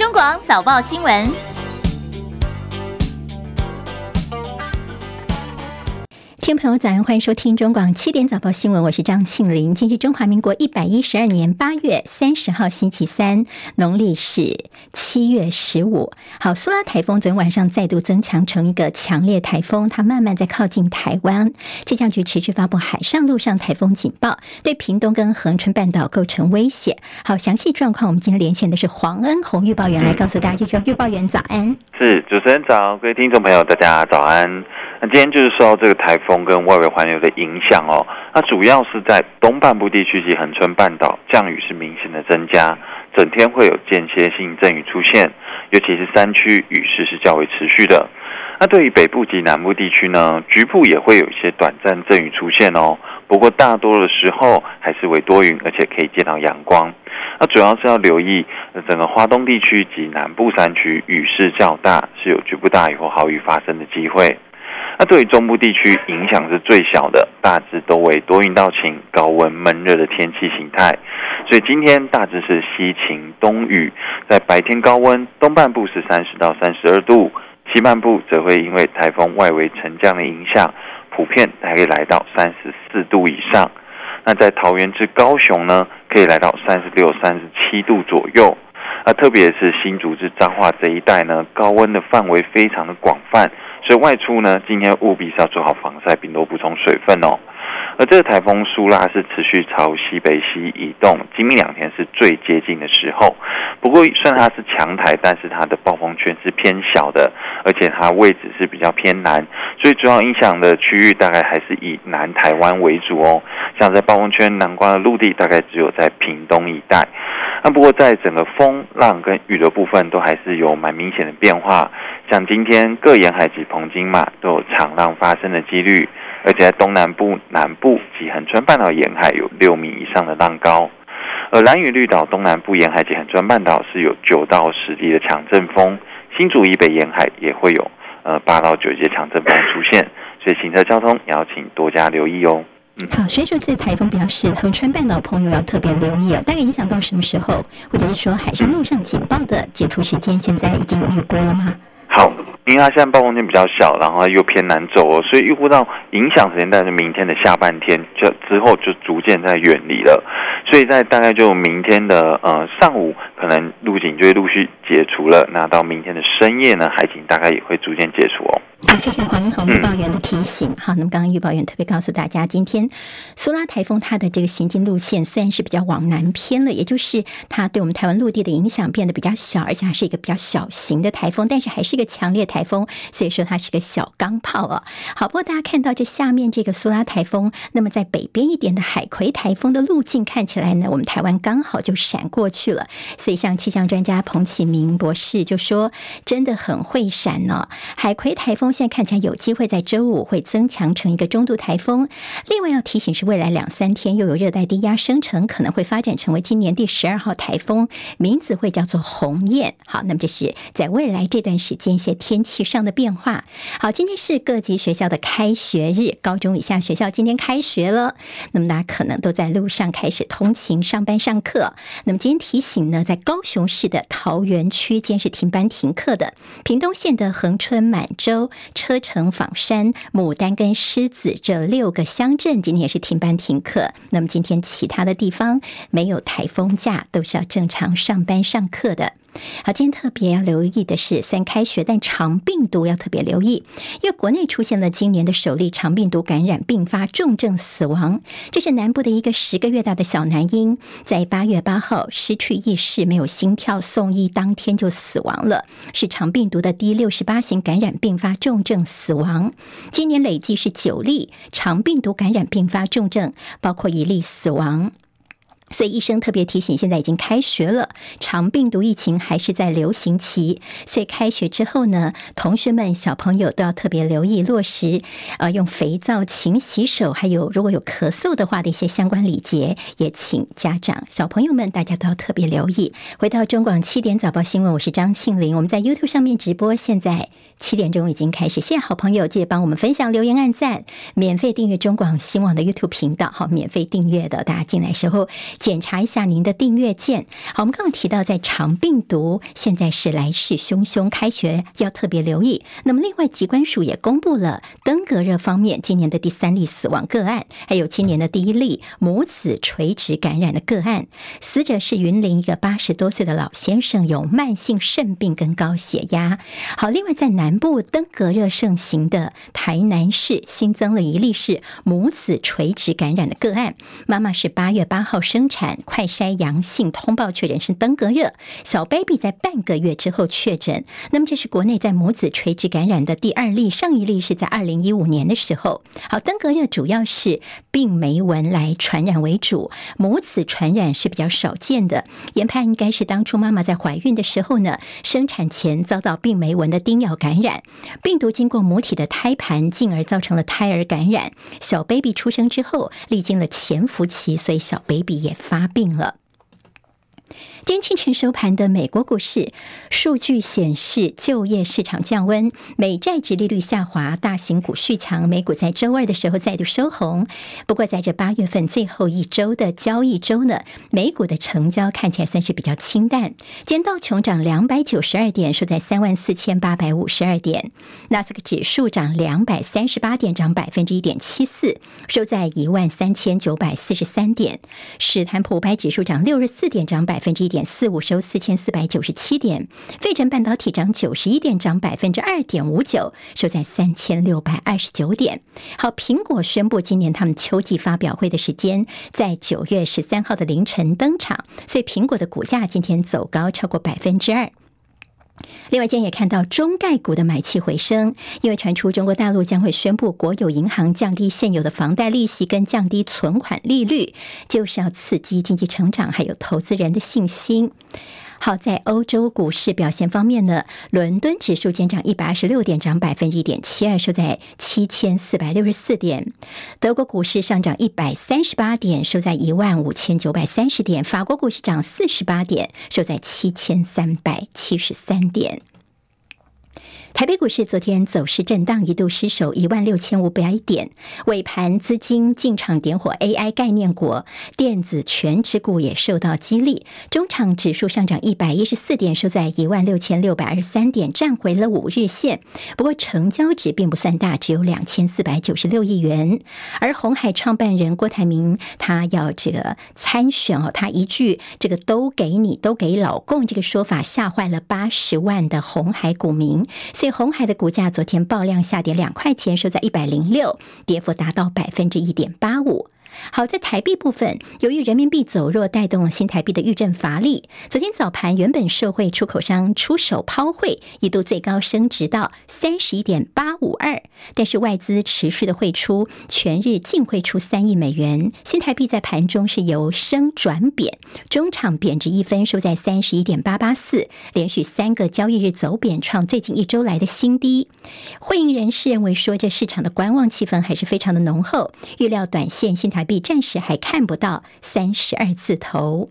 中广早报新闻。听众朋友，早安，欢迎收听中广七点早报新闻，我是张庆玲。今天是中华民国一百一十二年八月三十号星期三，农历是七月十五。好，苏拉台风昨天晚上再度增强成一个强烈台风，它慢慢在靠近台湾。气象局持续发布海上、陆上台风警报，对屏东跟恒春半岛构成威胁。好，详细状况，我们今天连线的是黄恩宏预报员来告诉大家。就说预报员早安，是主持人早，各位听众朋友大家早安。那今天就是受到这个台风跟外围环流的影响哦，那主要是在东半部地区及恒春半岛降雨是明显的增加，整天会有间歇性阵雨出现，尤其是山区雨势是较为持续的。那对于北部及南部地区呢，局部也会有一些短暂阵雨出现哦，不过大多的时候还是为多云，而且可以见到阳光。那主要是要留意整个花东地区及南部山区雨势较大，是有局部大雨或豪雨发生的机会。那对于中部地区影响是最小的，大致都为多云到晴、高温闷热的天气形态。所以今天大致是西晴东雨，在白天高温，东半部是三十到三十二度，西半部则会因为台风外围沉降的影响，普遍还可以来到三十四度以上。那在桃园至高雄呢，可以来到三十六、三十七度左右。那特别是新竹至彰化这一带呢，高温的范围非常的广泛。所以外出呢，今天务必是要做好防晒，并多补充水分哦。而这个台风苏拉是持续朝西北西移动，今明两天是最接近的时候。不过，虽然它是强台，但是它的暴风圈是偏小的，而且它位置是比较偏南，所以主要影响的区域大概还是以南台湾为主哦。像在暴风圈南瓜的陆地，大概只有在屏东一带。那不过，在整个风浪跟雨的部分，都还是有蛮明显的变化。像今天各沿海及澎金马都有长浪发生的几率，而且在东南部、南部及恒春半岛沿海有六米以上的浪高。而兰屿绿岛东南部沿海及恒春半岛是有九到十级的强阵风，新竹以北沿海也会有呃八到九级的强阵风出现，所以行车交通也要请多加留意哦。嗯好，所以说这台风表示恒春半岛朋友要特别留意哦。大概影响到什么时候，或者是说海上、路上警报的解除时间，现在已经有预估了吗？好，因为它现在暴风圈比较小，然后又偏南走哦，所以预估到影响时间大概是明天的下半天，就之后就逐渐在远离了。所以在大概就明天的呃上午，可能陆警就会陆续解除了。那到明天的深夜呢，海警大概也会逐渐解除哦。好，谢谢黄恩宏预报员的提醒。好，那么刚刚预报员特别告诉大家，今天苏拉台风它的这个行进路线虽然是比较往南偏了，也就是它对我们台湾陆地的影响变得比较小，而且还是一个比较小型的台风，但是还是一个强烈台风，所以说它是个小钢炮啊。好，不过大家看到这下面这个苏拉台风，那么在北边一点的海葵台风的路径看起来呢，我们台湾刚好就闪过去了。所以像气象专家彭启明博士就说，真的很会闪呢、哦。海葵台风。现在看起来有机会在周五会增强成一个中度台风。另外要提醒是，未来两三天又有热带低压生成，可能会发展成为今年第十二号台风，名字会叫做鸿雁。好，那么这是在未来这段时间一些天气上的变化。好，今天是各级学校的开学日，高中以下学校今天开学了，那么大家可能都在路上开始通勤、上班、上课。那么今天提醒呢，在高雄市的桃园区，今天是停班停课的；屏东县的恒春、满洲。车城、访山、牡丹跟狮子这六个乡镇今天也是停班停课。那么今天其他的地方没有台风假，都是要正常上班上课的。好，今天特别要留意的是，虽然开学，但肠病毒要特别留意，因为国内出现了今年的首例肠病毒感染并发重症死亡。这是南部的一个十个月大的小男婴，在八月八号失去意识，没有心跳，送医当天就死亡了，是肠病毒的第六十八型感染并发重症死亡。今年累计是九例肠病毒感染并发重症，包括一例死亡。所以医生特别提醒，现在已经开学了，肠病毒疫情还是在流行期，所以开学之后呢，同学们、小朋友都要特别留意落实，呃，用肥皂勤洗手，还有如果有咳嗽的话的一些相关礼节，也请家长、小朋友们大家都要特别留意。回到中广七点早报新闻，我是张庆玲，我们在 YouTube 上面直播，现在。七点钟已经开始，谢谢好朋友，记得帮我们分享、留言、按赞，免费订阅中广新网的 YouTube 频道，好，免费订阅的，大家进来时候检查一下您的订阅键。好，我们刚刚提到，在肠病毒现在是来势汹汹，开学要特别留意。那么，另外疾管署也公布了登革热方面今年的第三例死亡个案，还有今年的第一例母子垂直感染的个案，死者是云林一个八十多岁的老先生，有慢性肾病跟高血压。好，另外在南部登革热盛行的台南市新增了一例是母子垂直感染的个案，妈妈是八月八号生产，快筛阳性通报确诊是登革热，小 baby 在半个月之后确诊。那么这是国内在母子垂直感染的第二例，上一例是在二零一五年的时候。好，登革热主要是病媒蚊来传染为主，母子传染是比较少见的。研判应该是当初妈妈在怀孕的时候呢，生产前遭到病媒蚊的叮咬感染，病毒经过母体的胎盘，进而造成了胎儿感染。小 baby 出生之后，历经了潜伏期，所以小 baby 也发病了。今天清晨收盘的美国股市数据显示，就业市场降温，美债殖利率下滑，大型股续强，美股在周二的时候再度收红。不过，在这八月份最后一周的交易周呢，美股的成交看起来算是比较清淡。今道琼涨两百九十二点，收在三万四千八百五十二点；纳斯克指数涨两百三十八点，涨百分之一点七四，收在一万三千九百四十三点；史坦普五百指数涨六十四点，涨百分之一点四五，收四千四百九十七点。费城半导体涨九十一点，涨百分之二点五九，收在三千六百二十九点。好，苹果宣布今年他们秋季发表会的时间在九月十三号的凌晨登场，所以苹果的股价今天走高超过百分之二。另外，今天也看到中概股的买气回升，因为传出中国大陆将会宣布国有银行降低现有的房贷利息跟降低存款利率，就是要刺激经济成长，还有投资人的信心。好，在欧洲股市表现方面呢，伦敦指数见涨一百二十六点，涨百分之一点七二，收在七千四百六十四点。德国股市上涨一百三十八点，收在一万五千九百三十点。法国股市涨四十八点，收在七千三百七十三点。台北股市昨天走势震荡，一度失守一万六千五百点。尾盘资金进场点火 AI 概念股，电子全指股也受到激励。中场指数上涨一百一十四点，收在一万六千六百二十三点，站回了五日线。不过成交值并不算大，只有两千四百九十六亿元。而红海创办人郭台铭他要这个参选哦，他一句这个都给你，都给老共这个说法吓坏了八十万的红海股民。所以红海的股价昨天爆量下跌两块钱，收在一百零六，跌幅达到百分之一点八五。好，在台币部分，由于人民币走弱，带动了新台币的预振乏力。昨天早盘，原本社会出口商出手抛汇，一度最高升值到三十一点八五二，但是外资持续的汇出，全日净汇出三亿美元。新台币在盘中是由升转贬，中场贬值一分，收在三十一点八八四，连续三个交易日走贬，创最近一周来的新低。汇银人士认为说，这市场的观望气氛还是非常的浓厚，预料短线新台台币。暂时还看不到三十二字头。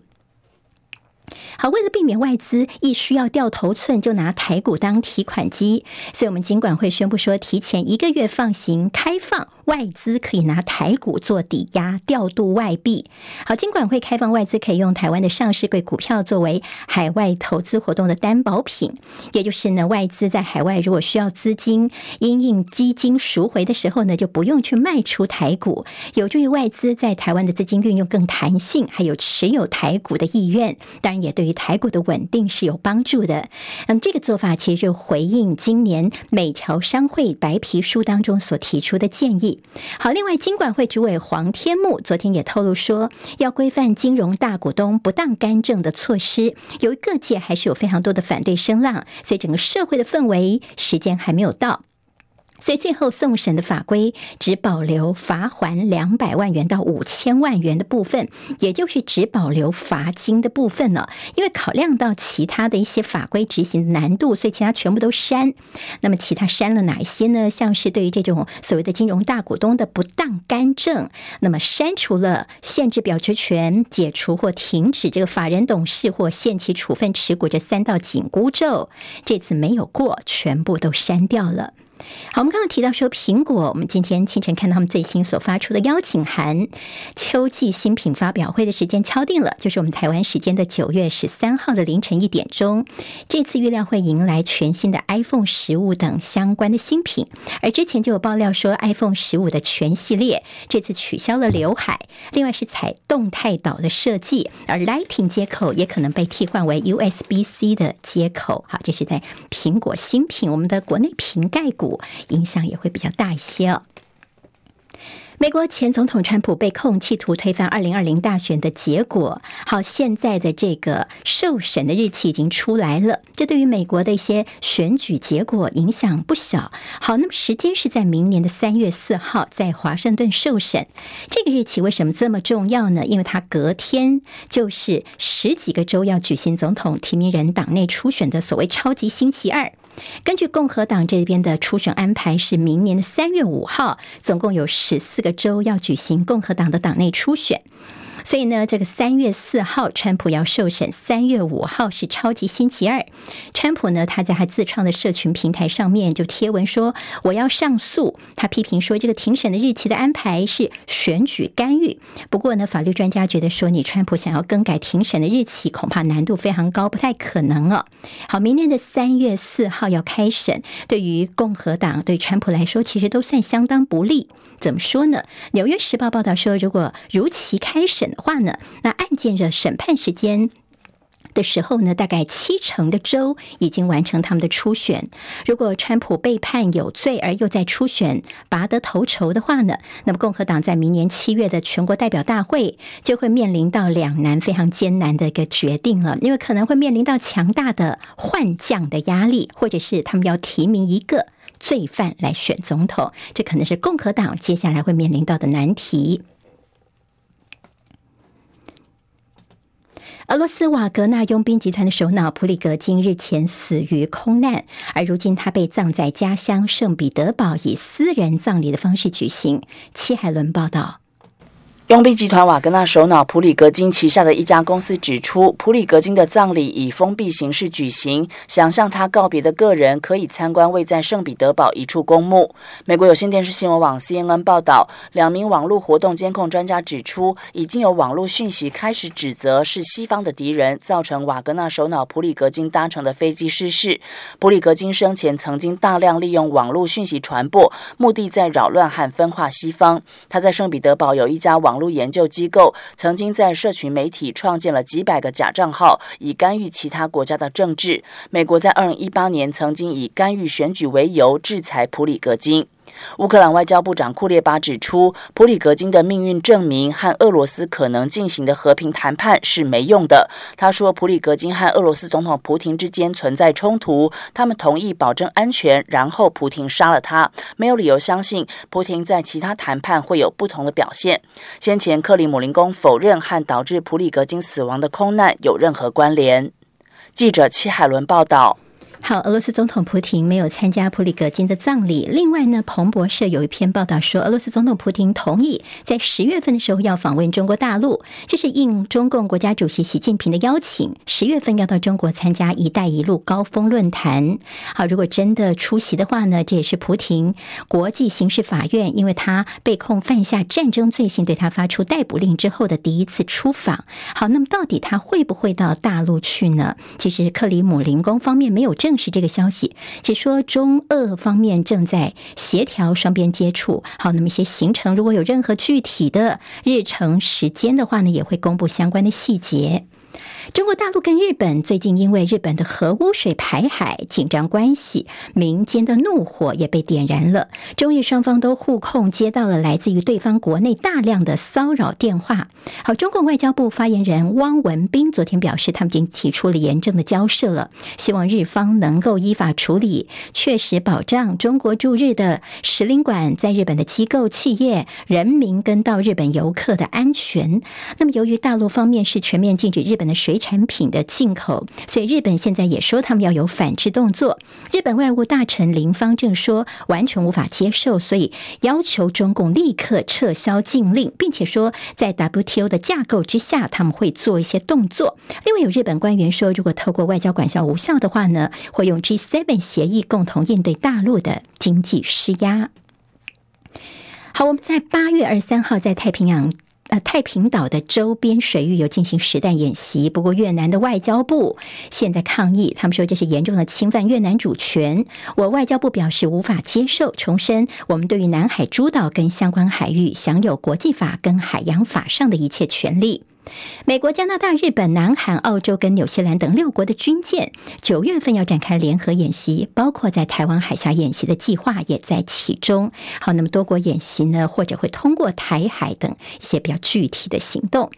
好，为了避免外资一需要掉头寸就拿台股当提款机，所以我们金管会宣布说，提前一个月放行开放。外资可以拿台股做抵押调度外币。好，金管会开放外资可以用台湾的上市柜股票作为海外投资活动的担保品，也就是呢，外资在海外如果需要资金因应基金赎回的时候呢，就不用去卖出台股，有助于外资在台湾的资金运用更弹性，还有持有台股的意愿，当然也对于台股的稳定是有帮助的。那么这个做法其实就回应今年美侨商会白皮书当中所提出的建议。好，另外，金管会主委黄天牧昨天也透露说，要规范金融大股东不当干政的措施，由于各界还是有非常多的反对声浪，所以整个社会的氛围时间还没有到。所以最后送审的法规只保留罚锾两百万元到五千万元的部分，也就是只保留罚金的部分了。因为考量到其他的一些法规执行的难度，所以其他全部都删。那么其他删了哪一些呢？像是对于这种所谓的金融大股东的不当干政，那么删除了限制表决权、解除或停止这个法人董事或限期处分持股这三道紧箍咒，这次没有过，全部都删掉了。好，我们刚刚提到说苹果，我们今天清晨看到他们最新所发出的邀请函，秋季新品发表会的时间敲定了，就是我们台湾时间的九月十三号的凌晨一点钟。这次预料会迎来全新的 iPhone 十五等相关的新品，而之前就有爆料说 iPhone 十五的全系列这次取消了刘海，另外是采动态岛的设计，而 Lightning 接口也可能被替换为 USB-C 的接口。好，这是在苹果新品，我们的国内瓶盖股。影响也会比较大一些哦。美国前总统川普被控企图推翻二零二零大选的结果，好，现在的这个受审的日期已经出来了，这对于美国的一些选举结果影响不小。好，那么时间是在明年的三月四号，在华盛顿受审。这个日期为什么这么重要呢？因为它隔天就是十几个州要举行总统提名人党内初选的所谓超级星期二。根据共和党这边的初选安排，是明年的三月五号，总共有十四个州要举行共和党的党内初选。所以呢，这个三月四号，川普要受审；三月五号是超级星期二。川普呢，他在他自创的社群平台上面就贴文说：“我要上诉。”他批评说，这个庭审的日期的安排是选举干预。不过呢，法律专家觉得说，你川普想要更改庭审的日期，恐怕难度非常高，不太可能哦。好，明年的三月四号要开审，对于共和党对川普来说，其实都算相当不利。怎么说呢？《纽约时报》报道说，如果如期开审，的话呢，那案件的审判时间的时候呢，大概七成的州已经完成他们的初选。如果川普被判有罪而又在初选拔得头筹的话呢，那么共和党在明年七月的全国代表大会就会面临到两难非常艰难的一个决定了，因为可能会面临到强大的换将的压力，或者是他们要提名一个罪犯来选总统，这可能是共和党接下来会面临到的难题。俄罗斯瓦格纳佣兵集团的首脑普里格金日前死于空难，而如今他被葬在家乡圣彼得堡，以私人葬礼的方式举行。戚海伦报道。佣兵集团瓦格纳首脑普里格金旗下的一家公司指出，普里格金的葬礼以封闭形式举行，想向他告别的个人可以参观位在圣彼得堡一处公墓。美国有线电视新闻网 CNN 报道，两名网络活动监控专家指出，已经有网络讯息开始指责是西方的敌人造成瓦格纳首脑普里格金搭乘的飞机失事。普里格金生前曾经大量利用网络讯息传播，目的在扰乱和分化西方。他在圣彼得堡有一家网路研究机构曾经在社群媒体创建了几百个假账号，以干预其他国家的政治。美国在二零一八年曾经以干预选举为由制裁普里戈金。乌克兰外交部长库列巴指出，普里格金的命运证明和俄罗斯可能进行的和平谈判是没用的。他说，普里格金和俄罗斯总统普亭之间存在冲突，他们同意保证安全，然后普亭杀了他，没有理由相信普廷在其他谈判会有不同的表现。先前克里姆林宫否认和导致普里格金死亡的空难有任何关联。记者戚海伦报道。好，俄罗斯总统普亭没有参加普里格金的葬礼。另外呢，彭博社有一篇报道说，俄罗斯总统普亭同意在十月份的时候要访问中国大陆，这是应中共国家主席习近平的邀请，十月份要到中国参加“一带一路”高峰论坛。好，如果真的出席的话呢，这也是普亭国际刑事法院因为他被控犯下战争罪行，对他发出逮捕令之后的第一次出访。好，那么到底他会不会到大陆去呢？其实克里姆林宫方面没有证。实这个消息，只说中俄方面正在协调双边接触。好，那么一些行程，如果有任何具体的日程时间的话呢，也会公布相关的细节。中国大陆跟日本最近因为日本的核污水排海紧张关系，民间的怒火也被点燃了。中日双方都互控接到了来自于对方国内大量的骚扰电话。好，中共外交部发言人汪文斌昨天表示，他们已经提出了严正的交涉了，希望日方能够依法处理，确实保障中国驻日的使领馆在日本的机构、企业、人民跟到日本游客的安全。那么，由于大陆方面是全面禁止日本的水产品的进口，所以日本现在也说他们要有反制动作。日本外务大臣林芳正说，完全无法接受，所以要求中共立刻撤销禁令，并且说在 WTO 的架构之下，他们会做一些动作。另外有日本官员说，如果透过外交管教无效的话呢，会用 G7 协议共同应对大陆的经济施压。好，我们在八月二十三号在太平洋。呃，太平岛的周边水域有进行实弹演习，不过越南的外交部现在抗议，他们说这是严重的侵犯越南主权。我外交部表示无法接受，重申我们对于南海诸岛跟相关海域享有国际法跟海洋法上的一切权利。美国、加拿大、日本、南韩、澳洲跟纽西兰等六国的军舰，九月份要展开联合演习，包括在台湾海峡演习的计划也在其中。好，那么多国演习呢，或者会通过台海等一些比较具体的行动。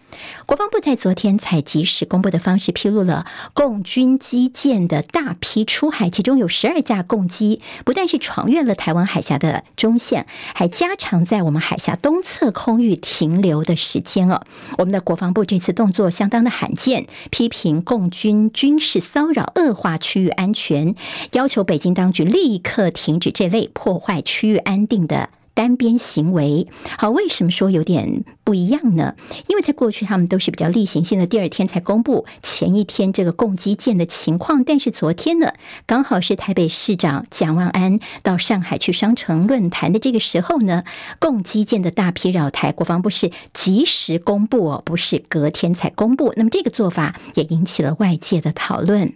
国防部在昨天采及时公布的方式披露了共军机舰的大批出海，其中有十二架共机，不但是闯越了台湾海峡的中线，还加长在我们海峡东侧空域停留的时间哦。我们的国防部。这次动作相当的罕见，批评共军军事骚扰，恶化区域安全，要求北京当局立刻停止这类破坏区域安定的。单边行为，好，为什么说有点不一样呢？因为在过去他们都是比较例行性的，第二天才公布前一天这个共机舰的情况，但是昨天呢，刚好是台北市长蒋万安到上海去商城论坛的这个时候呢，共机舰的大批扰台，国防部是及时公布哦，不是隔天才公布，那么这个做法也引起了外界的讨论。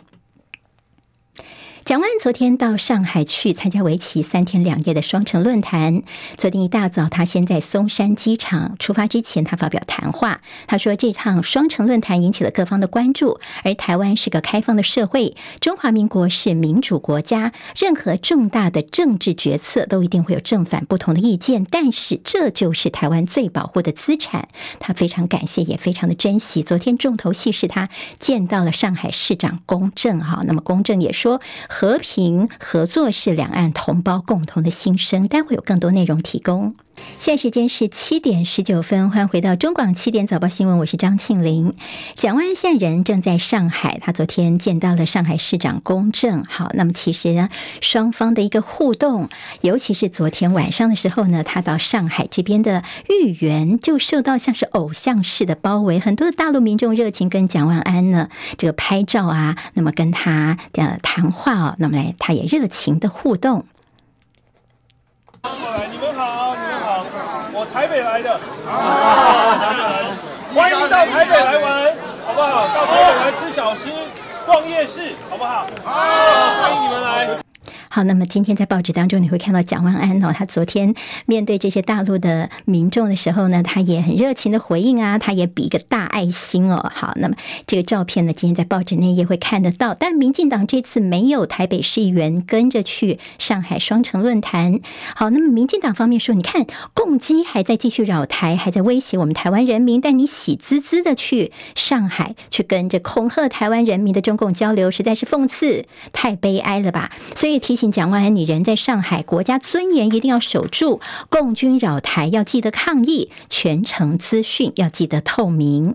蒋万昨天到上海去参加为期三天两夜的双城论坛。昨天一大早，他先在松山机场出发之前，他发表谈话。他说：“这趟双城论坛引起了各方的关注，而台湾是个开放的社会，中华民国是民主国家，任何重大的政治决策都一定会有正反不同的意见，但是这就是台湾最保护的资产。”他非常感谢，也非常的珍惜。昨天重头戏是他见到了上海市长龚正，哈，那么龚正也说。和平合作是两岸同胞共同的心声，待会有更多内容提供。现在时间是七点十九分，欢迎回到中广七点早报新闻，我是张庆玲。蒋万安现人正在上海，他昨天见到了上海市长龚正。好，那么其实呢，双方的一个互动，尤其是昨天晚上的时候呢，他到上海这边的豫园就受到像是偶像式的包围，很多的大陆民众热情跟蒋万安呢这个拍照啊，那么跟他的谈话哦，那么来他也热情的互动。你们好，你们好，我台北来的，啊，台北来，欢迎到台北来玩，好不好？到台北来吃小吃，逛夜市，好不好？好，欢迎你们来。好，那么今天在报纸当中你会看到蒋万安哦，他昨天面对这些大陆的民众的时候呢，他也很热情的回应啊，他也比一个大爱心哦。好，那么这个照片呢，今天在报纸内页会看得到。但民进党这次没有台北市议员跟着去上海双城论坛。好，那么民进党方面说，你看共机还在继续扰台，还在威胁我们台湾人民，但你喜滋滋的去上海去跟着恐吓台湾人民的中共交流，实在是讽刺，太悲哀了吧？所以提醒。蒋万安，你人在上海，国家尊严一定要守住。共军扰台，要记得抗议，全程资讯要记得透明。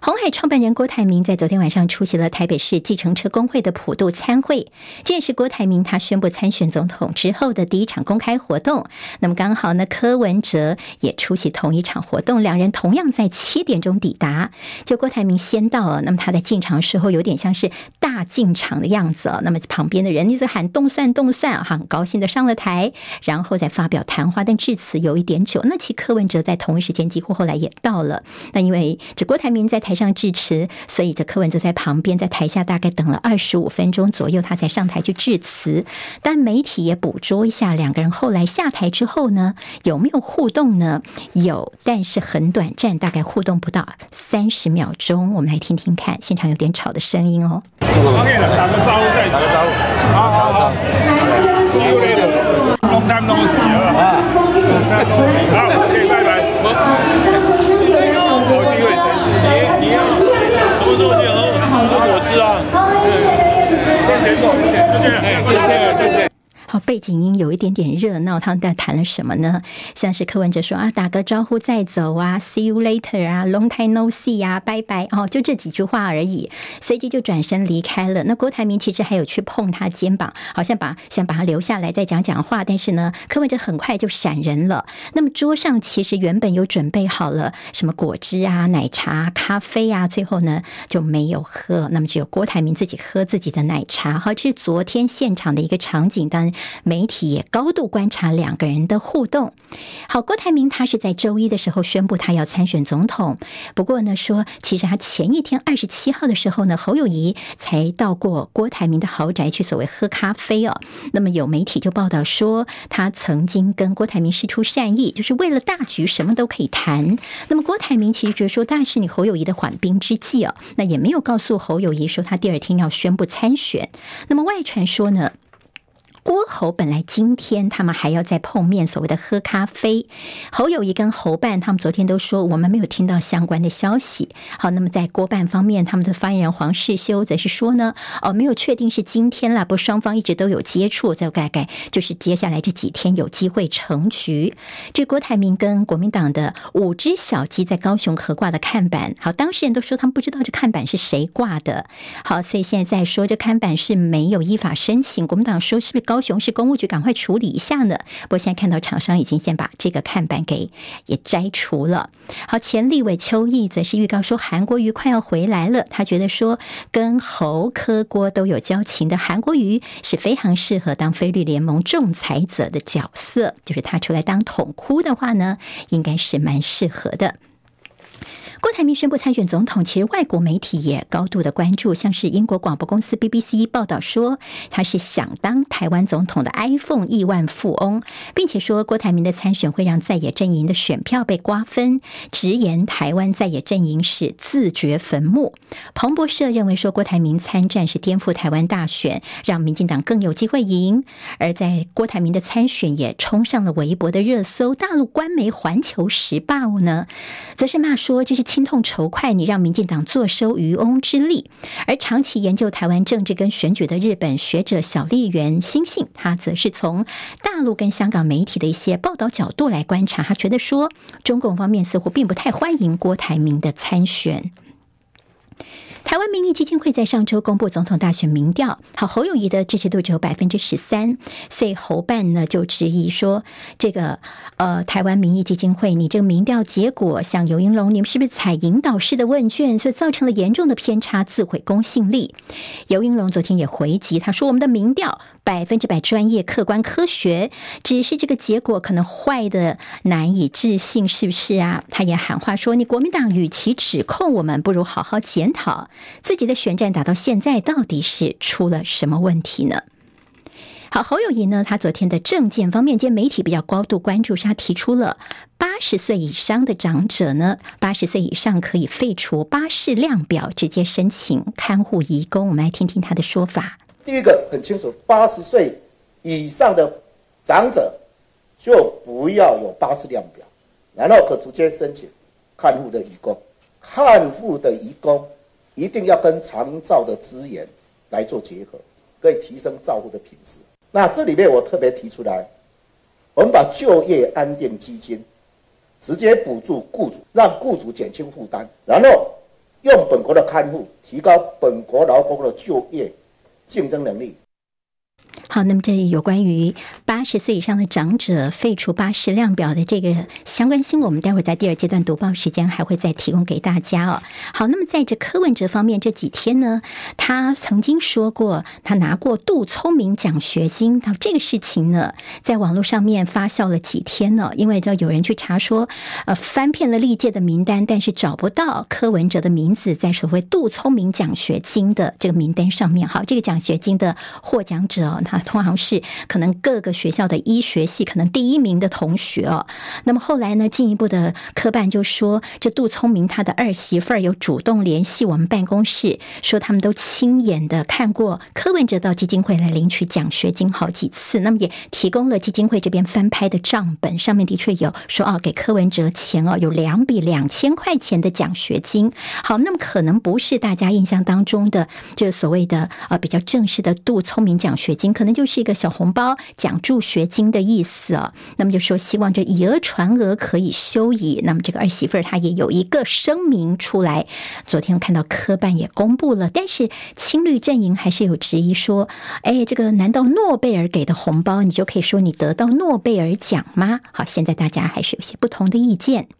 鸿海创办人郭台铭在昨天晚上出席了台北市计程车工会的普渡参会，这也是郭台铭他宣布参选总统之后的第一场公开活动。那么刚好呢，柯文哲也出席同一场活动，两人同样在七点钟抵达。就郭台铭先到了，那么他在进场时候有点像是大进场的样子哦。那么旁边的人一直喊动算动算，很高兴的上了台，然后再发表谈话，但致辞有一点久。那其柯文哲在同一时间几乎后来也到了。那因为这郭台铭在台上致辞，所以这柯文哲在旁边，在台下大概等了二十五分钟左右，他才上台去致辞。但媒体也捕捉一下两个人后来下台之后呢，有没有互动呢？有，但是很短暂，大概互动不到三十秒钟。我们来听听看，现场有点吵的声音哦。打个招呼再打个招呼，好好好。Long time no see 啊，Long time no see，好，OK，拜拜。谢谢，谢谢，谢谢，谢谢。好，背景音有一点点热闹，他们在谈了什么呢？像是柯文哲说啊，打个招呼再走啊，See you later 啊，Long time no see 啊，拜拜哦，就这几句话而已，随即就转身离开了。那郭台铭其实还有去碰他肩膀，好像把想把他留下来再讲讲话，但是呢，柯文哲很快就闪人了。那么桌上其实原本有准备好了什么果汁啊、奶茶、咖啡啊，最后呢就没有喝，那么只有郭台铭自己喝自己的奶茶。好，这是昨天现场的一个场景，当然媒体也高度观察两个人的互动。好，郭台铭他是在周一的时候宣布他要参选总统，不过呢说，其实他前一天二十七号的时候呢，侯友谊才到过郭台铭的豪宅去所谓喝咖啡哦。那么有媒体就报道说，他曾经跟郭台铭释出善意，就是为了大局，什么都可以谈。那么郭台铭其实觉得说，但是你侯友谊的缓兵之计哦，那也没有告诉侯友谊说他第二天要宣布参选。那么外传说呢，郭侯本来今天他们还要再碰面，所谓的喝咖啡。侯友谊跟侯办他们昨天都说，我们没有听到相关的消息。好，那么在郭办方面，他们的发言人黄世修则是说呢，哦，没有确定是今天啦，不双方一直都有接触，就大概就是接下来这几天有机会成局。这郭台铭跟国民党的五只小鸡在高雄合挂的看板，好，当事人都说他们不知道这看板是谁挂的。好，所以现在在说这看板是没有依法申请，国民党说是不是高？高雄市公务局赶快处理一下呢。不过现在看到厂商已经先把这个看板给也摘除了。好，前立委邱毅则是预告说，韩国瑜快要回来了。他觉得说，跟侯科郭都有交情的韩国瑜是非常适合当菲律联盟仲裁者的角色，就是他出来当统哭的话呢，应该是蛮适合的。郭台铭宣布参选总统，其实外国媒体也高度的关注，像是英国广播公司 BBC 报道说，他是想当台湾总统的 iPhone 亿万富翁，并且说郭台铭的参选会让在野阵营的选票被瓜分，直言台湾在野阵营是自掘坟墓。彭博社认为说，郭台铭参战是颠覆台湾大选，让民进党更有机会赢。而在郭台铭的参选也冲上了微博的热搜，大陆官媒《环球时报》呢，则是骂说这是。心痛仇快，你让民进党坐收渔翁之利。而长期研究台湾政治跟选举的日本学者小笠原新信，他则是从大陆跟香港媒体的一些报道角度来观察，他觉得说，中共方面似乎并不太欢迎郭台铭的参选。台湾民意基金会在上周公布总统大选民调，好，侯友谊的支持度只有百分之十三，所以侯办呢就质疑说，这个呃，台湾民意基金会，你这个民调结果，像游盈龙，你们是不是采引导式的问卷，所以造成了严重的偏差，自毁公信力？游盈龙昨天也回击，他说我们的民调百分之百专业、客观、科学，只是这个结果可能坏的难以置信，是不是啊？他也喊话说，你国民党与其指控我们，不如好好检讨。自己的选战打到现在，到底是出了什么问题呢？好，侯友宜呢，他昨天的政见方面，今天媒体比较高度关注，是他提出了八十岁以上的长者呢，八十岁以上可以废除巴氏量表，直接申请看护移工。我们来听听他的说法。第一个很清楚，八十岁以上的长者就不要有巴氏量表，然后可直接申请看护的义工，看护的义工。一定要跟长照的资源来做结合，可以提升照护的品质。那这里面我特别提出来，我们把就业安定基金直接补助雇主，让雇主减轻负担，然后用本国的看护提高本国劳工的就业竞争能力。好，那么这里有关于八十岁以上的长者废除八十量表的这个相关新闻，我们待会儿在第二阶段读报时间还会再提供给大家哦。好，那么在这柯文哲方面，这几天呢，他曾经说过他拿过杜聪明奖学金，到这个事情呢，在网络上面发酵了几天呢，因为就有人去查说，呃，翻遍了历届的名单，但是找不到柯文哲的名字在所谓杜聪明奖学金的这个名单上面。好，这个奖学金的获奖者。他通常是可能各个学校的医学系可能第一名的同学哦。那么后来呢，进一步的科办就说，这杜聪明他的二媳妇儿有主动联系我们办公室，说他们都亲眼的看过柯文哲到基金会来领取奖学金好几次。那么也提供了基金会这边翻拍的账本，上面的确有说哦，给柯文哲钱哦，有两笔两千块钱的奖学金。好，那么可能不是大家印象当中的这个所谓的呃比较正式的杜聪明奖学金，可能。就是一个小红包，奖助学金的意思哦。那么就说希望这以讹传讹可以休矣。那么这个儿媳妇儿她也有一个声明出来，昨天看到科办也公布了，但是青绿阵营还是有质疑说，哎，这个难道诺贝尔给的红包，你就可以说你得到诺贝尔奖吗？好，现在大家还是有些不同的意见。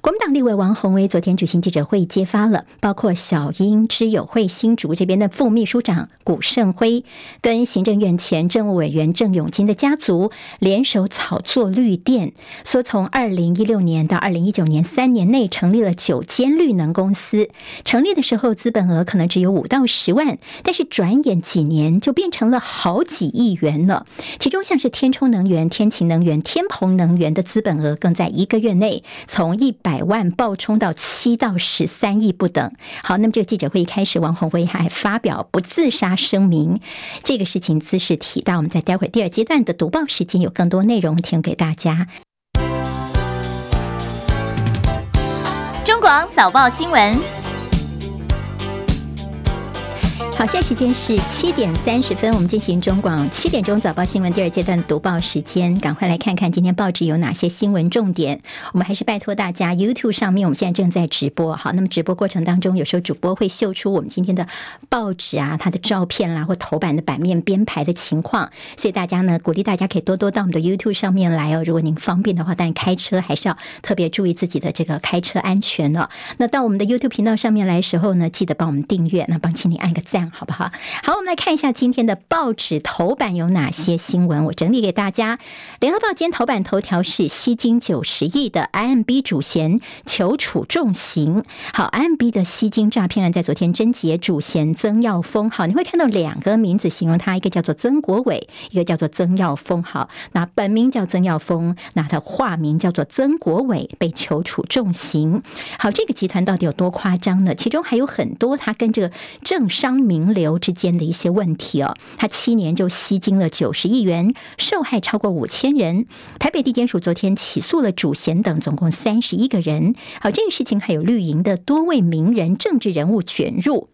国民党立委王鸿薇昨天举行记者会，揭发了包括小英、知友会新竹这边的副秘书长古胜辉，跟行政院前政务委员郑永金的家族联手炒作绿电，说从二零一六年到二零一九年三年内成立了九间绿能公司，成立的时候资本额可能只有五到十万，但是转眼几年就变成了好几亿元了。其中像是天充能源、天晴能源、天鹏能源的资本额更在一个月内从一百。百万暴冲到七到十三亿不等。好，那么这个记者会一开始，王红辉还发表不自杀声明。这个事情姿势提到，我们在待会儿第二阶段的读报时间有更多内容提供给大家。中广早报新闻。好，现在时间是七点三十分，我们进行中广七点钟早报新闻第二阶段读报时间，赶快来看看今天报纸有哪些新闻重点。我们还是拜托大家，YouTube 上面我们现在正在直播，好，那么直播过程当中，有时候主播会秀出我们今天的报纸啊，它的照片啦，或头版的版面编排的情况，所以大家呢，鼓励大家可以多多到我们的 YouTube 上面来哦。如果您方便的话，但开车还是要特别注意自己的这个开车安全哦。那到我们的 YouTube 频道上面来时候呢，记得帮我们订阅，那帮请你按个赞。好不好？好，我们来看一下今天的报纸头版有哪些新闻，我整理给大家。联合报今天头版头条是吸金九十亿的 IMB 主嫌求处重刑。好，IMB 的吸金诈骗案在昨天侦结，主嫌曾耀峰。好，你会看到两个名字形容他，一个叫做曾国伟，一个叫做曾耀峰。好，那本名叫曾耀峰，那他化名叫做曾国伟，被求处重刑。好，这个集团到底有多夸张呢？其中还有很多他跟这个政商名。名流之间的一些问题哦，他七年就吸金了九十亿元，受害超过五千人。台北地检署昨天起诉了主嫌等总共三十一个人。好，这个事情还有绿营的多位名人、政治人物卷入。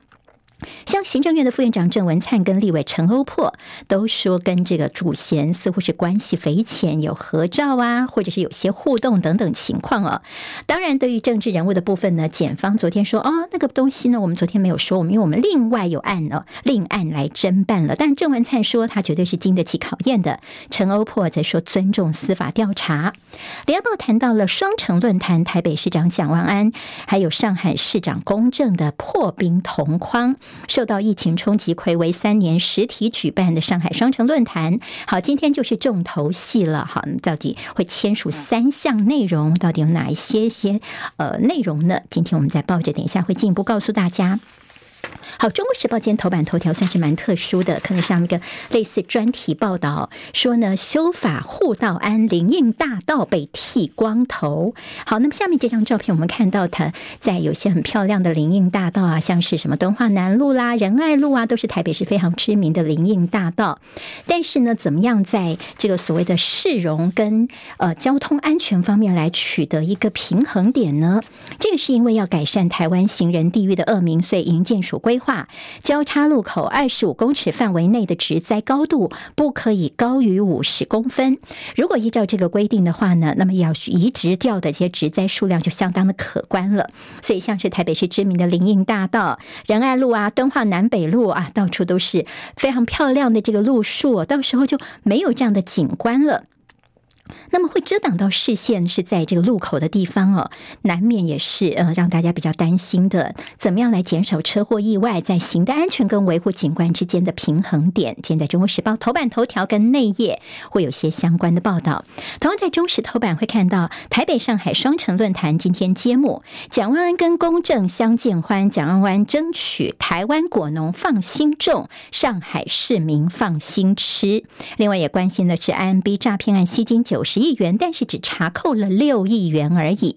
像行政院的副院长郑文灿跟立委陈欧珀都说，跟这个主嫌似乎是关系匪浅，有合照啊，或者是有些互动等等情况哦。当然，对于政治人物的部分呢，检方昨天说，哦，那个东西呢，我们昨天没有说，我们因为我们另外有案呢，另案来侦办了。但郑文灿说，他绝对是经得起考验的。陈欧珀则说，尊重司法调查。联合报谈到了双城论坛，台北市长蒋万安，还有上海市长龚正的破冰同框。受到疫情冲击，暌违三年实体举办的上海双城论坛，好，今天就是重头戏了。好，到底会签署三项内容，到底有哪一些些呃内容呢？今天我们在抱着，等一下会进一步告诉大家。好，《中国时报》今天头版头条算是蛮特殊的，可能上一个类似专题报道，说呢修法护道安林荫大道被剃光头。好，那么下面这张照片，我们看到它在有些很漂亮的林荫大道啊，像是什么敦化南路啦、仁爱路啊，都是台北市非常知名的林荫大道。但是呢，怎么样在这个所谓的市容跟呃交通安全方面来取得一个平衡点呢？这个是因为要改善台湾行人地域的恶名，所以营建署规划交叉路口二十五公尺范围内的植栽高度不可以高于五十公分。如果依照这个规定的话呢，那么要移植掉的这些植栽数量就相当的可观了。所以像是台北市知名的林荫大道、仁爱路啊、敦化南北路啊，到处都是非常漂亮的这个路树，到时候就没有这样的景观了。那么会遮挡到视线是在这个路口的地方哦，难免也是呃让大家比较担心的。怎么样来减少车祸意外，在行的安全跟维护景观之间的平衡点？今天在中国时报头版头条跟内页会有些相关的报道。同样在中时头版会看到台北上海双城论坛今天揭幕，蒋万安跟公正相见欢，蒋万安争取台湾果农放心种，上海市民放心吃。另外也关心的是 IMB 诈骗案吸金九十亿元，但是只查扣了六亿元而已。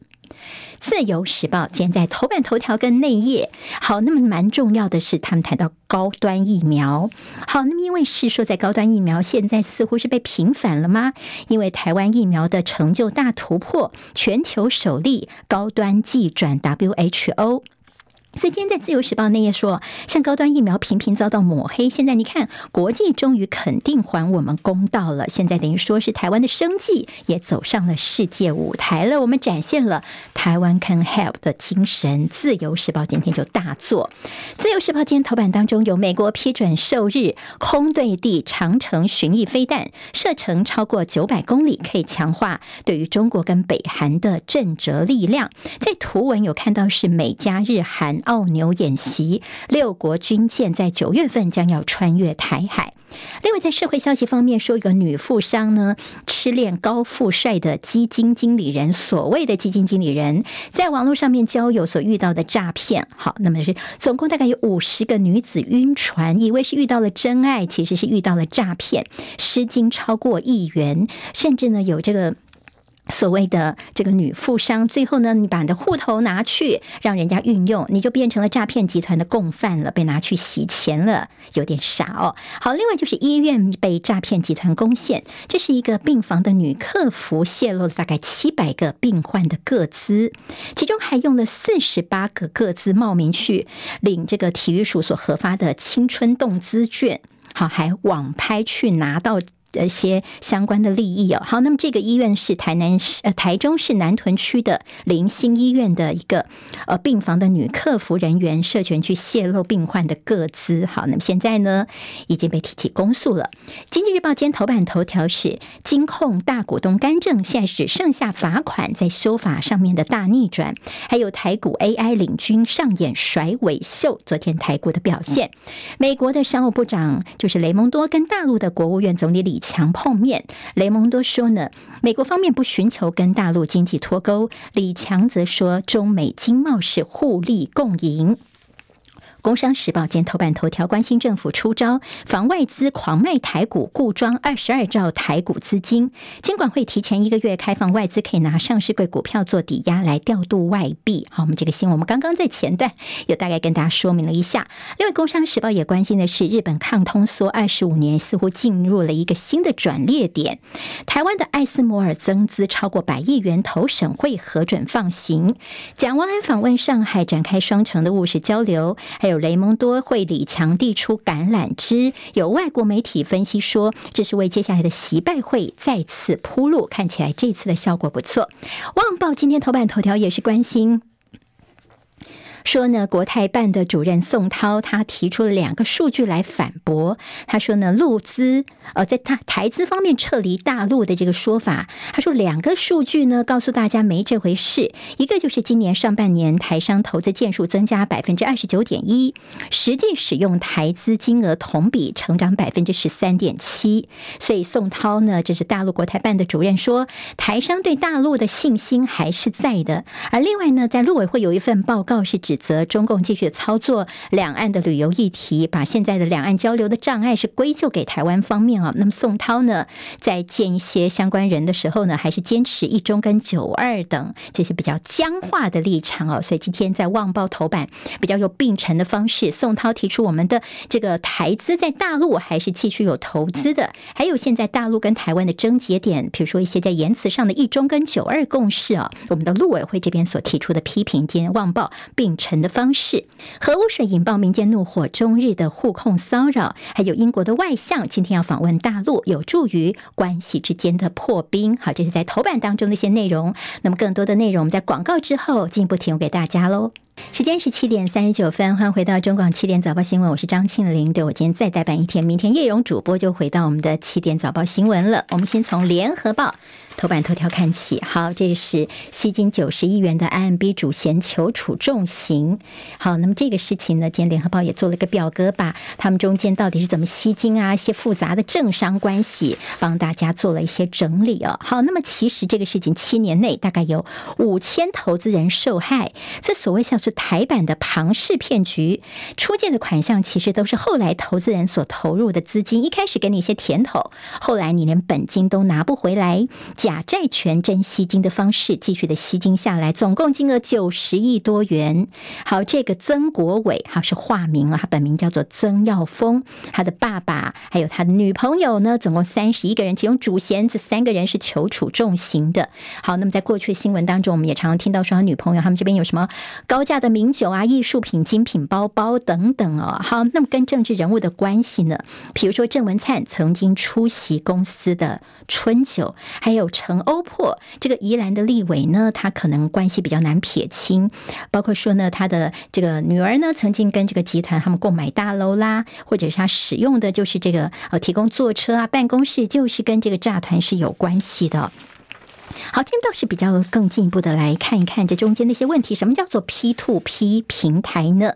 自由时报今天在头版头条跟内页，好，那么蛮重要的是，他们谈到高端疫苗。好，那么因为是说在高端疫苗现在似乎是被平反了吗？因为台湾疫苗的成就大突破，全球首例高端技转 WHO。所以今天在《自由时报》那页说，像高端疫苗频频遭到抹黑，现在你看国际终于肯定还我们公道了。现在等于说是台湾的生计也走上了世界舞台了，我们展现了台湾 can help 的精神。《自由时报》今天就大作，《自由时报》今天头版当中有美国批准受日空对地长城巡弋飞弹，射程超过九百公里，可以强化对于中国跟北韩的震慑力量。在图文有看到是美加日韩。澳纽演习，六国军舰在九月份将要穿越台海。另外，在社会消息方面，说一个女富商呢，痴恋高富帅的基金经理人，所谓的基金经理人，在网络上面交友所遇到的诈骗。好，那么是总共大概有五十个女子晕船，以为是遇到了真爱，其实是遇到了诈骗，失金超过亿元，甚至呢有这个。所谓的这个女富商，最后呢，你把你的户头拿去让人家运用，你就变成了诈骗集团的共犯了，被拿去洗钱了，有点傻哦。好，另外就是医院被诈骗集团攻陷，这是一个病房的女客服泄露了大概七百个病患的个资，其中还用了四十八个个资冒名去领这个体育署所核发的青春动资券，好，还网拍去拿到。一些相关的利益哦，好，那么这个医院是台南市呃台中市南屯区的林新医院的一个呃病房的女客服人员涉嫌去泄露病患的个资，好，那么现在呢已经被提起公诉了。经济日报今天头版头条是金控大股东干政，现在只剩下罚款，在修法上面的大逆转，还有台股 AI 领军上演甩尾秀，昨天台股的表现，美国的商务部长就是雷蒙多跟大陆的国务院总理李强碰面，雷蒙多说呢，美国方面不寻求跟大陆经济脱钩，李强则说，中美经贸是互利共赢。工商时报今天头版头条，关心政府出招防外资狂卖台股，固装二十二兆台股资金。金管会提前一个月开放外资可以拿上市柜股票做抵押来调度外币。好，我们这个新闻我们刚刚在前段有大概跟大家说明了一下。另外，工商时报也关心的是，日本抗通缩二十五年似乎进入了一个新的转捩点。台湾的艾斯摩尔增资超过百亿元，投审会核准放行。蒋万安访问上海，展开双城的务实交流，还有。雷蒙多会李强递出橄榄枝，有外国媒体分析说，这是为接下来的习拜会再次铺路，看起来这次的效果不错。旺报今天头版头条也是关心。说呢，国台办的主任宋涛他提出了两个数据来反驳。他说呢，陆资呃，在他台资方面撤离大陆的这个说法，他说两个数据呢，告诉大家没这回事。一个就是今年上半年台商投资件数增加百分之二十九点一，实际使用台资金额同比成长百分之十三点七。所以宋涛呢，这是大陆国台办的主任说，台商对大陆的信心还是在的。而另外呢，在陆委会有一份报告是指。则中共继续操作两岸的旅游议题，把现在的两岸交流的障碍是归咎给台湾方面啊。那么宋涛呢，在见一些相关人的时候呢，还是坚持一中跟九二等这些比较僵化的立场哦。所以今天在《旺报》头版比较有并陈的方式，宋涛提出我们的这个台资在大陆还是继续有投资的，还有现在大陆跟台湾的症结点，比如说一些在言辞上的一中跟九二共识啊，我们的陆委会这边所提出的批评，今天《旺报》并陈。的方式，核污水引爆民间怒火，中日的互控骚扰，还有英国的外相今天要访问大陆，有助于关系之间的破冰。好，这是在头版当中的一些内容。那么更多的内容，我们在广告之后进一步提供给大家喽。时间是七点三十九分，欢迎回到中广七点早报新闻，我是张庆玲。对，我今天再代班一天，明天叶荣主播就回到我们的七点早报新闻了。我们先从联合报。头版头条看起，好，这是吸金九十亿元的 IMB 主嫌求处重刑。好，那么这个事情呢，今天联合报也做了个表格，把他们中间到底是怎么吸金啊，一些复杂的政商关系，帮大家做了一些整理哦。好，那么其实这个事情七年内大概有五千投资人受害，这所谓像是台版的庞氏骗局，出借的款项其实都是后来投资人所投入的资金，一开始给你一些甜头，后来你连本金都拿不回来。假债权真吸金的方式继续的吸金下来，总共金额九十亿多元。好，这个曾国伟哈是化名了，他本名叫做曾耀峰，他的爸爸还有他的女朋友呢，总共三十一个人，其中主嫌这三个人是求处重刑的。好，那么在过去新闻当中，我们也常常听到说他女朋友他们这边有什么高价的名酒啊、艺术品、精品包包等等哦。好，那么跟政治人物的关系呢？比如说郑文灿曾经出席公司的春酒，还有陈欧珀这个宜兰的立委呢，他可能关系比较难撇清。包括说呢，他的这个女儿呢，曾经跟这个集团他们购买大楼啦，或者是他使用的就是这个呃提供坐车啊、办公室，就是跟这个诈团是有关系的。好，今天倒是比较更进一步的来看一看这中间的一些问题。什么叫做 P to P 平台呢？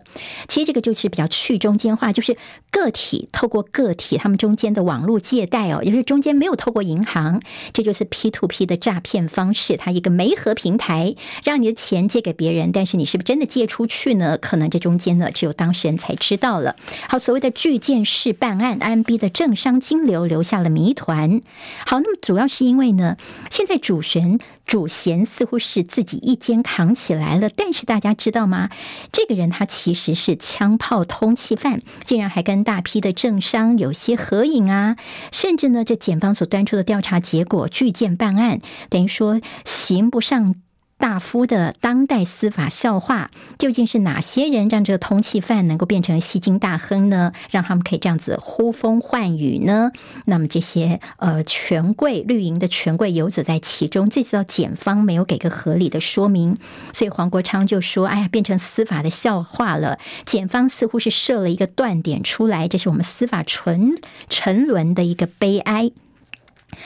其实这个就是比较去中间化，就是个体透过个体他们中间的网络借贷哦，也就是中间没有透过银行，这就是 P to P 的诈骗方式。它一个媒合平台，让你的钱借给别人，但是你是不是真的借出去呢？可能这中间呢，只有当事人才知道了。好，所谓的巨舰式办案，IMB 的政商金流留下了谜团。好，那么主要是因为呢，现在主。权主嫌似乎是自己一肩扛起来了，但是大家知道吗？这个人他其实是枪炮通缉犯，竟然还跟大批的政商有些合影啊！甚至呢，这检方所端出的调查结果，巨舰办案，等于说刑不上。大夫的当代司法笑话，究竟是哪些人让这个通缉犯能够变成吸金大亨呢？让他们可以这样子呼风唤雨呢？那么这些呃权贵绿营的权贵游走在其中，这次到检方没有给个合理的说明，所以黄国昌就说：“哎呀，变成司法的笑话了。”检方似乎是设了一个断点出来，这是我们司法沉沉沦的一个悲哀。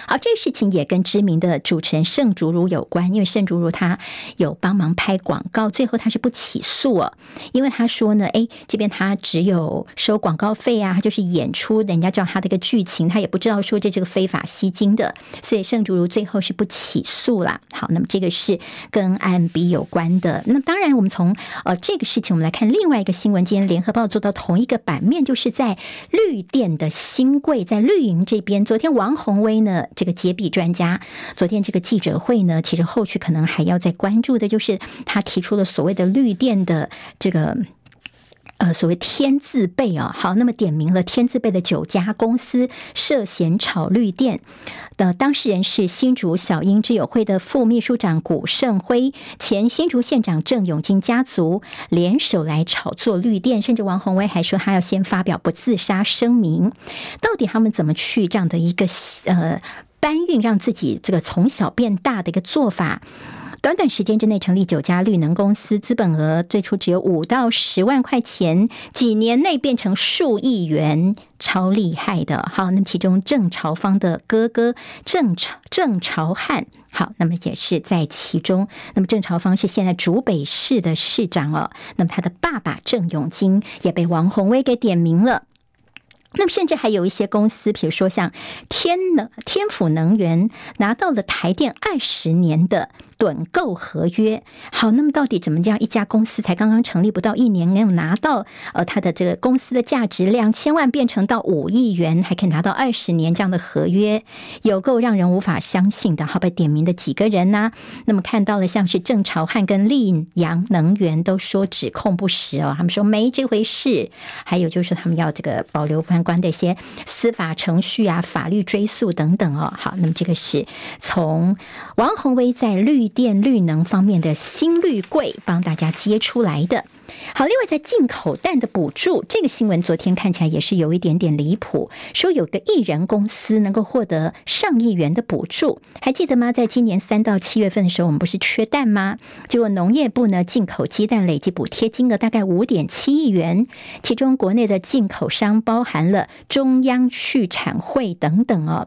好，这个事情也跟知名的主持人盛竹如有关，因为盛竹如他有帮忙拍广告，最后他是不起诉哦，因为他说呢，哎，这边他只有收广告费啊，他就是演出人家叫他的一个剧情，他也不知道说这这个非法吸金的，所以盛竹如最后是不起诉啦。好，那么这个是跟 IMB 有关的。那当然，我们从呃这个事情，我们来看另外一个新闻，今天联合报做到同一个版面，就是在绿电的新贵，在绿营这边，昨天王鸿薇呢。这个揭弊专家，昨天这个记者会呢，其实后续可能还要再关注的，就是他提出了所谓的绿电的这个。呃，所谓天字辈啊，好，那么点名了天字辈的九家公司涉嫌炒绿电的当事人是新竹小英之友会的副秘书长古胜辉，前新竹县长郑永金家族联手来炒作绿电，甚至王宏威还说他要先发表不自杀声明。到底他们怎么去这样的一个呃搬运，让自己这个从小变大的一个做法？短短时间之内成立九家绿能公司，资本额最初只有五到十万块钱，几年内变成数亿元，超厉害的。好，那么其中郑朝方的哥哥郑朝郑朝汉，好，那么也是在其中。那么郑朝方是现在竹北市的市长哦，那么他的爸爸郑永金也被王宏威给点名了。那么，甚至还有一些公司，比如说像天能、天府能源，拿到了台电二十年的趸购合约。好，那么到底怎么这样？一家公司才刚刚成立不到一年，没有拿到呃，它的这个公司的价值两千万变成到五亿元，还可以拿到二十年这样的合约，有够让人无法相信的。好，被点名的几个人呢、那么看到了，像是郑朝汉跟立阳能源都说指控不实哦，他们说没这回事。还有就是他们要这个保留翻。关的一些司法程序啊、法律追溯等等哦。好，那么这个是从王宏威在绿电绿能方面的新绿柜帮大家接出来的。好，另外在进口蛋的补助，这个新闻昨天看起来也是有一点点离谱，说有个艺人公司能够获得上亿元的补助，还记得吗？在今年三到七月份的时候，我们不是缺蛋吗？结果农业部呢进口鸡蛋累计补贴金额大概五点七亿元，其中国内的进口商包含了中央畜产会等等哦。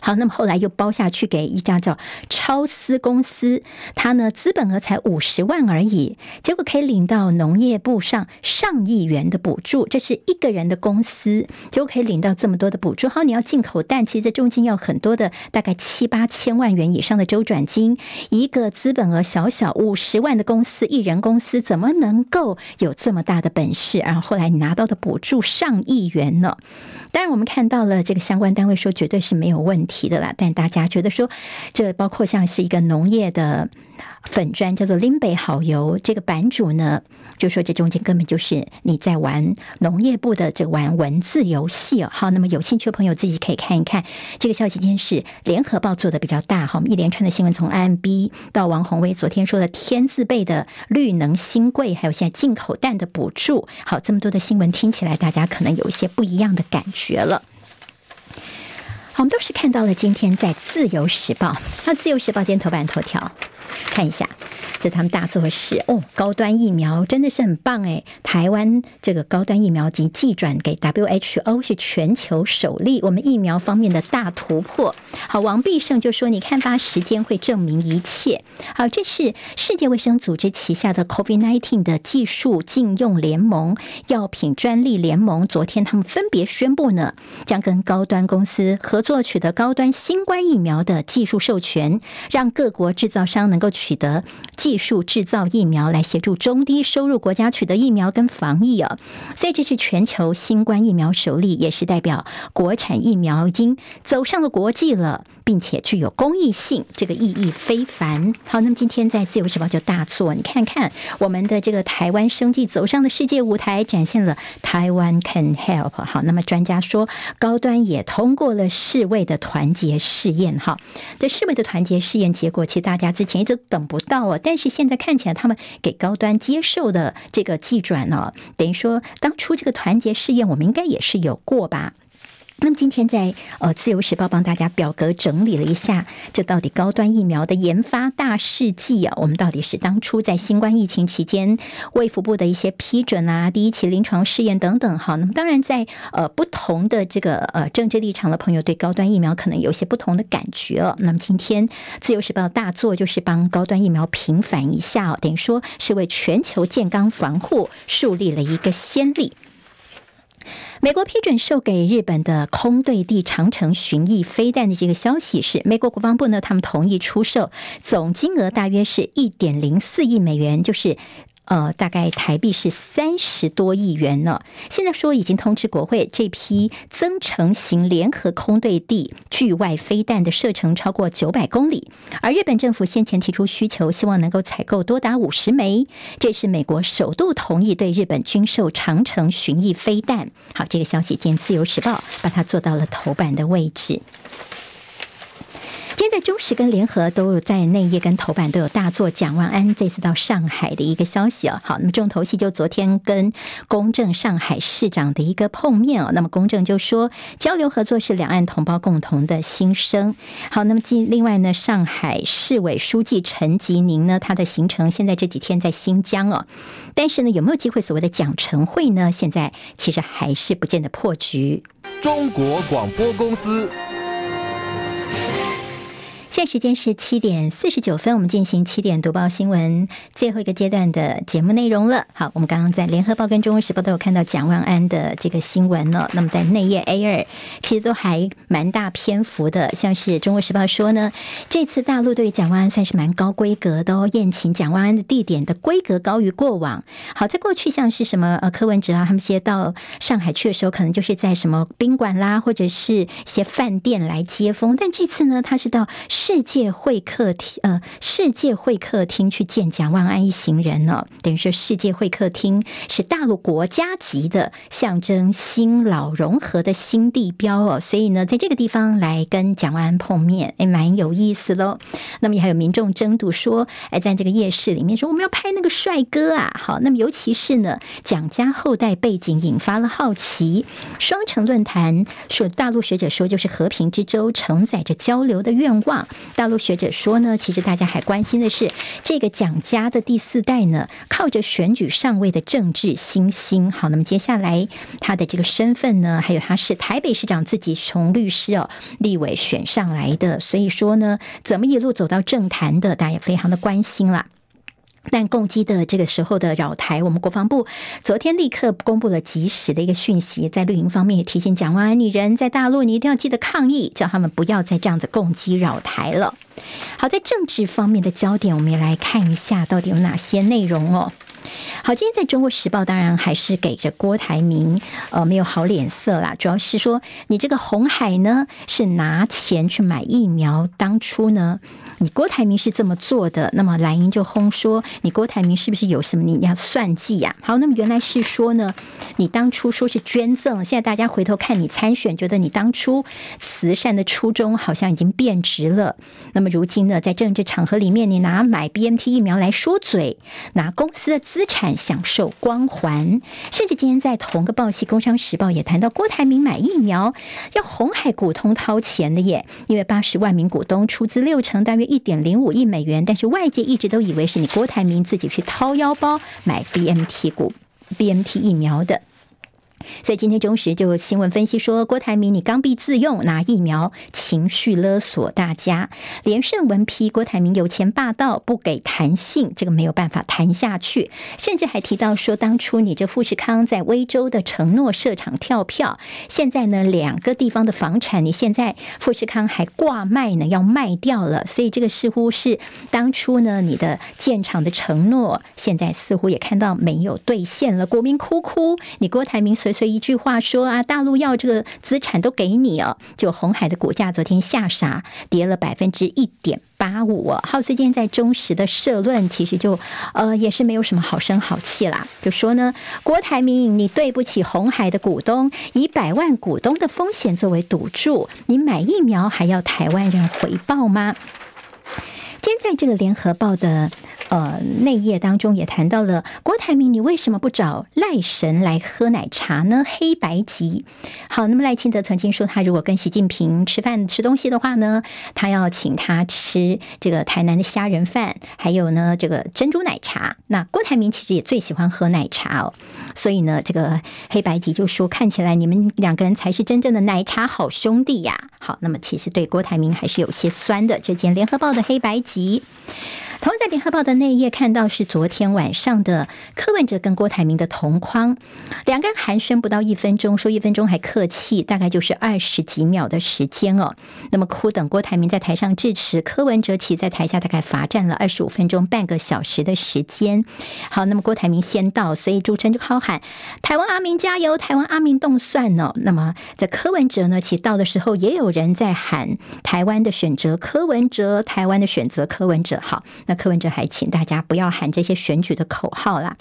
好，那么后来又包下去给一家叫超思公司，他呢资本额才五十万而已，结果可以领到农业部上上亿元的补助，这是一个人的公司，结果可以领到这么多的补助。好，你要进口蛋，其实这中间要很多的，大概七八千万元以上的周转金，一个资本额小小五十万的公司，一人公司怎么能够有这么大的本事？然后后来你拿到的补助上亿元呢？当然，我们看到了这个相关单位说绝对是没有问题。题的啦。但大家觉得说，这包括像是一个农业的。粉砖叫做林北好油，这个版主呢就说这中间根本就是你在玩农业部的这玩文字游戏哦。好，那么有兴趣的朋友自己可以看一看这个消息。今天是联合报做的比较大，好，我们一连串的新闻从 IMB 到王宏威昨天说的天字辈的绿能新贵，还有现在进口蛋的补助，好，这么多的新闻听起来大家可能有一些不一样的感觉了。我们都是看到了今天在自由时报，那自由时报今天头版头条。看一下，这他们大作是哦，高端疫苗真的是很棒诶，台湾这个高端疫苗及寄转给 WHO 是全球首例，我们疫苗方面的大突破。好，王必胜就说：“你看吧，时间会证明一切。”好，这是世界卫生组织旗下的 COVID-19 的技术禁用联盟、药品专利联盟，昨天他们分别宣布呢，将跟高端公司合作，取得高端新冠疫苗的技术授权，让各国制造商能能够。取得技术制造疫苗来协助中低收入国家取得疫苗跟防疫啊，所以这是全球新冠疫苗首例，也是代表国产疫苗已经走上了国际了，并且具有公益性，这个意义非凡。好，那么今天在自由时报就大作，你看看我们的这个台湾生技走上了世界舞台，展现了台湾 can help。好，那么专家说高端也通过了世卫的团结试验。哈，这世卫的团结试验结果，其实大家之前都。等不到啊，但是现在看起来，他们给高端接受的这个技转呢，等于说当初这个团结试验，我们应该也是有过吧。那么今天在呃《自由时报》帮大家表格整理了一下，这到底高端疫苗的研发大事记啊？我们到底是当初在新冠疫情期间卫福部的一些批准啊，第一期临床试验等等。好，那么当然在呃不同的这个呃政治立场的朋友对高端疫苗可能有些不同的感觉哦。那么今天《自由时报》大作就是帮高端疫苗平反一下哦，等于说是为全球健康防护树立了一个先例。美国批准售给日本的空对地长城巡弋飞弹的这个消息是，美国国防部呢，他们同意出售，总金额大约是一点零四亿美元，就是。呃，大概台币是三十多亿元呢。现在说已经通知国会，这批增程型联合空对地距外飞弹的射程超过九百公里，而日本政府先前提出需求，希望能够采购多达五十枚。这是美国首度同意对日本军售长城巡弋飞弹。好，这个消息，见自由时报把它做到了头版的位置。现在中时跟联合都有在内页跟头版都有大作，蒋万安这次到上海的一个消息哦。好，那么重头戏就昨天跟龚正上海市长的一个碰面哦。那么龚正就说交流合作是两岸同胞共同的心声。好，那么另另外呢，上海市委书记陈吉宁呢，他的行程现在这几天在新疆哦，但是呢，有没有机会所谓的蒋陈会呢？现在其实还是不见得破局。中国广播公司。现在时间是七点四十九分，我们进行七点读报新闻最后一个阶段的节目内容了。好，我们刚刚在联合报跟中国时报都有看到蒋万安的这个新闻了。那么在内页 A 二，其实都还蛮大篇幅的。像是中国时报说呢，这次大陆对蒋万安算是蛮高规格的哦，宴请蒋万安的地点的规格高于过往。好，在过去像是什么呃柯文哲啊，他们些到上海去的时候，可能就是在什么宾馆啦，或者是一些饭店来接风。但这次呢，他是到。世界会客厅，呃，世界会客厅去见蒋万安一行人呢，等于说世界会客厅是大陆国家级的象征新老融合的新地标哦，所以呢，在这个地方来跟蒋万安碰面，哎，蛮有意思喽。那么也还有民众争夺说，哎，在这个夜市里面说我们要拍那个帅哥啊，好，那么尤其是呢，蒋家后代背景引发了好奇。双城论坛说，大陆学者说就是和平之舟，承载着交流的愿望。大陆学者说呢，其实大家还关心的是这个蒋家的第四代呢，靠着选举上位的政治新星。好，那么接下来他的这个身份呢，还有他是台北市长自己从律师哦立委选上来的，所以说呢，怎么一路走到政坛的，大家也非常的关心啦。但共机的这个时候的扰台，我们国防部昨天立刻公布了及时的一个讯息，在绿营方面也提醒蒋万安，你人在大陆，你一定要记得抗议，叫他们不要再这样子共机扰台了。好，在政治方面的焦点，我们也来看一下到底有哪些内容哦。好，今天在中国时报当然还是给着郭台铭呃没有好脸色啦，主要是说你这个红海呢是拿钱去买疫苗，当初呢你郭台铭是这么做的，那么蓝营就轰说你郭台铭是不是有什么你要算计呀、好，那么原来是说呢，你当初说是捐赠，现在大家回头看你参选，觉得你当初慈善的初衷好像已经变质了。那么如今呢，在政治场合里面，你拿买 BNT 疫苗来说嘴，拿公司的资资产享受光环，甚至今天在同个报系《工商时报》也谈到郭台铭买疫苗要红海股东掏钱的耶，因为八十万名股东出资六成，大约一点零五亿美元，但是外界一直都以为是你郭台铭自己去掏腰包买 BMT 股、BMT 疫苗的。所以今天中时就新闻分析说，郭台铭你刚愎自用，拿疫苗情绪勒索大家，连胜文批郭台铭有钱霸道，不给弹性，这个没有办法谈下去，甚至还提到说，当初你这富士康在威州的承诺设厂跳票，现在呢两个地方的房产，你现在富士康还挂卖呢，要卖掉了，所以这个似乎是当初呢你的建厂的承诺，现在似乎也看到没有兑现了，国民哭哭，你郭台铭随。所以一句话说啊，大陆要这个资产都给你哦，就红海的股价昨天下杀，跌了百分之一点八五哦。好，所以今天在中时的社论，其实就呃也是没有什么好声好气啦，就说呢，郭台铭你对不起红海的股东，以百万股东的风险作为赌注，你买疫苗还要台湾人回报吗？今天在这个联合报的。呃，内页当中也谈到了郭台铭，你为什么不找赖神来喝奶茶呢？黑白级。好，那么赖清德曾经说，他如果跟习近平吃饭吃东西的话呢，他要请他吃这个台南的虾仁饭，还有呢这个珍珠奶茶。那郭台铭其实也最喜欢喝奶茶哦，所以呢，这个黑白级就说，看起来你们两个人才是真正的奶茶好兄弟呀。好，那么其实对郭台铭还是有些酸的。这件联合报的黑白级。同样在联合报的内页看到是昨天晚上的柯文哲跟郭台铭的同框，两个人寒暄不到一分钟，说一分钟还客气，大概就是二十几秒的时间哦。那么苦等郭台铭在台上致辞，柯文哲其在台下大概罚站了二十五分钟，半个小时的时间。好，那么郭台铭先到，所以主持人就好喊“台湾阿明加油，台湾阿明动算哦”。那么在柯文哲呢，其到的时候也有人在喊“台湾的选择柯文哲，台湾的选择柯文哲”。好。那柯文哲还请大家不要喊这些选举的口号啦。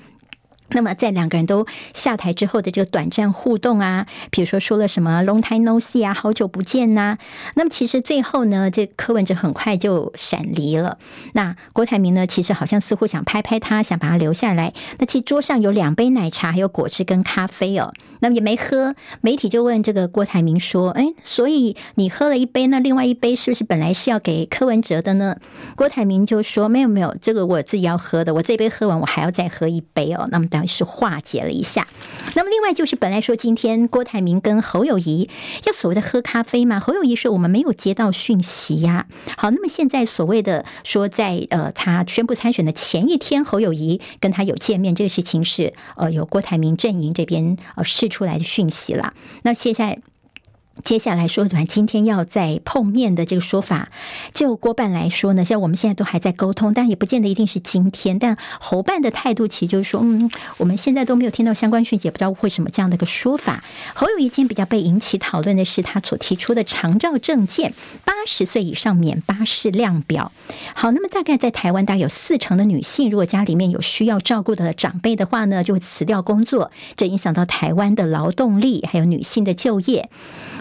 那么在两个人都下台之后的这个短暂互动啊，比如说说了什么 “long time no see” 啊，好久不见呐、那么其实最后呢，这柯文哲很快就闪离了。那郭台铭呢，其实好像似乎想拍拍他，想把他留下来。那其实桌上有两杯奶茶，还有果汁跟咖啡哦。那么也没喝。媒体就问这个郭台铭说：“哎，所以你喝了一杯，那另外一杯是不是本来是要给柯文哲的呢？”郭台铭就说：“没有没有，这个我自己要喝的，我这杯喝完，我还要再喝一杯哦。”那么。是化解了一下，那么另外就是本来说今天郭台铭跟侯友谊要所谓的喝咖啡嘛，侯友谊说我们没有接到讯息呀。好，那么现在所谓的说在呃他宣布参选的前一天，侯友谊跟他有见面，这个事情是呃由郭台铭阵营这边呃释出来的讯息了。那现在。接下来说，反正今天要再碰面的这个说法，就郭办来说呢，像我们现在都还在沟通，但也不见得一定是今天。但侯办的态度其实就是说，嗯，我们现在都没有听到相关讯息，也不知道为什么这样的一个说法。侯友宜今天比较被引起讨论的是他所提出的长照证件，八十岁以上免巴士量表。好，那么大概在台湾，大概有四成的女性，如果家里面有需要照顾的长辈的话呢，就会辞掉工作，这影响到台湾的劳动力，还有女性的就业。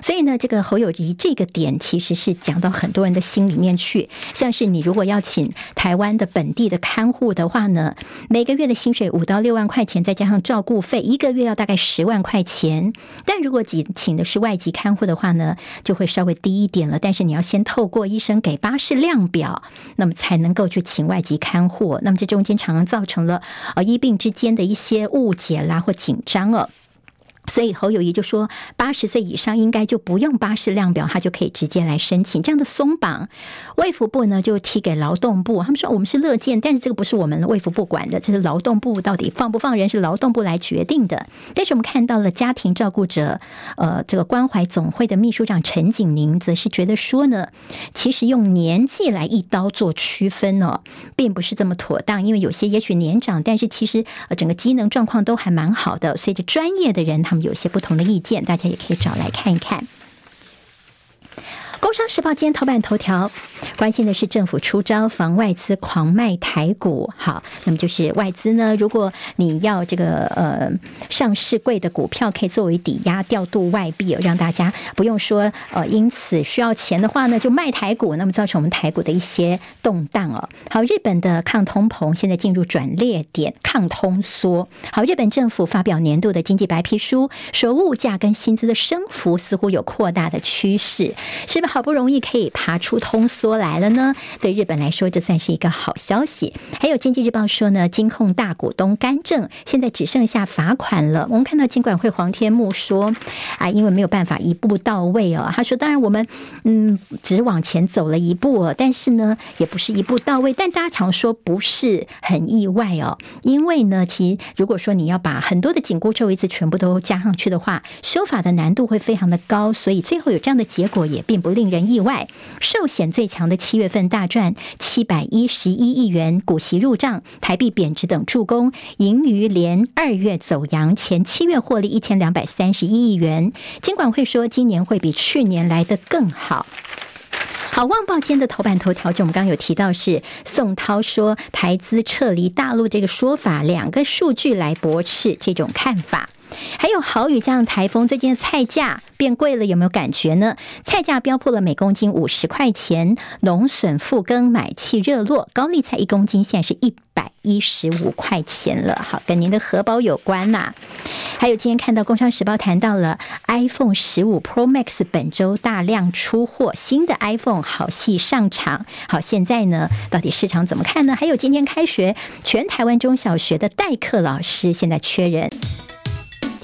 所以呢，这个侯友谊这个点其实是讲到很多人的心里面去。像是你如果要请台湾的本地的看护的话呢，每个月的薪水五到六万块钱，再加上照顾费，一个月要大概十万块钱。但如果请请的是外籍看护的话呢，就会稍微低一点了。但是你要先透过医生给巴士量表，那么才能够去请外籍看护。那么这中间常常造成了呃医病之间的一些误解啦或紧张哦。所以侯友谊就说，八十岁以上应该就不用巴士量表，他就可以直接来申请。这样的松绑，卫福部呢就提给劳动部，他们说我们是乐见，但是这个不是我们卫福部管的，这是劳动部到底放不放人是劳动部来决定的。但是我们看到了家庭照顾者，呃，这个关怀总会的秘书长陈景宁则是觉得说呢，其实用年纪来一刀做区分呢、哦，并不是这么妥当，因为有些也许年长，但是其实呃整个机能状况都还蛮好的，随着专业的人他有些不同的意见，大家也可以找来看一看。工商时报今天头版头条关心的是政府出招防外资狂卖台股。好，那么就是外资呢，如果你要这个呃上市柜的股票，可以作为抵押调度外币，让大家不用说呃因此需要钱的话呢，就卖台股，那么造成我们台股的一些动荡哦。好，日本的抗通膨现在进入转捩点，抗通缩。好，日本政府发表年度的经济白皮书，说物价跟薪资的升幅似乎有扩大的趋势，是吧？好不容易可以爬出通缩来了呢，对日本来说，这算是一个好消息。还有经济日报说呢，金控大股东干政现在只剩下罚款了。我们看到金管会黄天木说啊，因为没有办法一步到位哦。他说，当然我们嗯只往前走了一步哦，但是呢也不是一步到位。但大家常说不是很意外哦，因为呢，其实如果说你要把很多的紧箍咒一次全部都加上去的话，修法的难度会非常的高，所以最后有这样的结果也并不令。人意外，寿险最强的七月份大赚七百一十一亿元，股息入账，台币贬值等助攻，盈余连二月走阳，前七月获利一千两百三十一亿元。金管会说，今年会比去年来得更好。好，《旺报》间的头版头条，就我们刚刚有提到是宋涛说台资撤离大陆这个说法，两个数据来驳斥这种看法。还有豪雨加上台风，最近的菜价变贵了，有没有感觉呢？菜价飙破了每公斤五十块钱，农损复耕，买气热络，高丽菜一公斤现在是一百一十五块钱了。好，跟您的荷包有关呐、还有今天看到《工商时报》谈到了 iPhone 十五 Pro Max 本周大量出货，新的 iPhone 好戏上场。好，现在呢，到底市场怎么看呢？还有今天开学，全台湾中小学的代课老师现在缺人。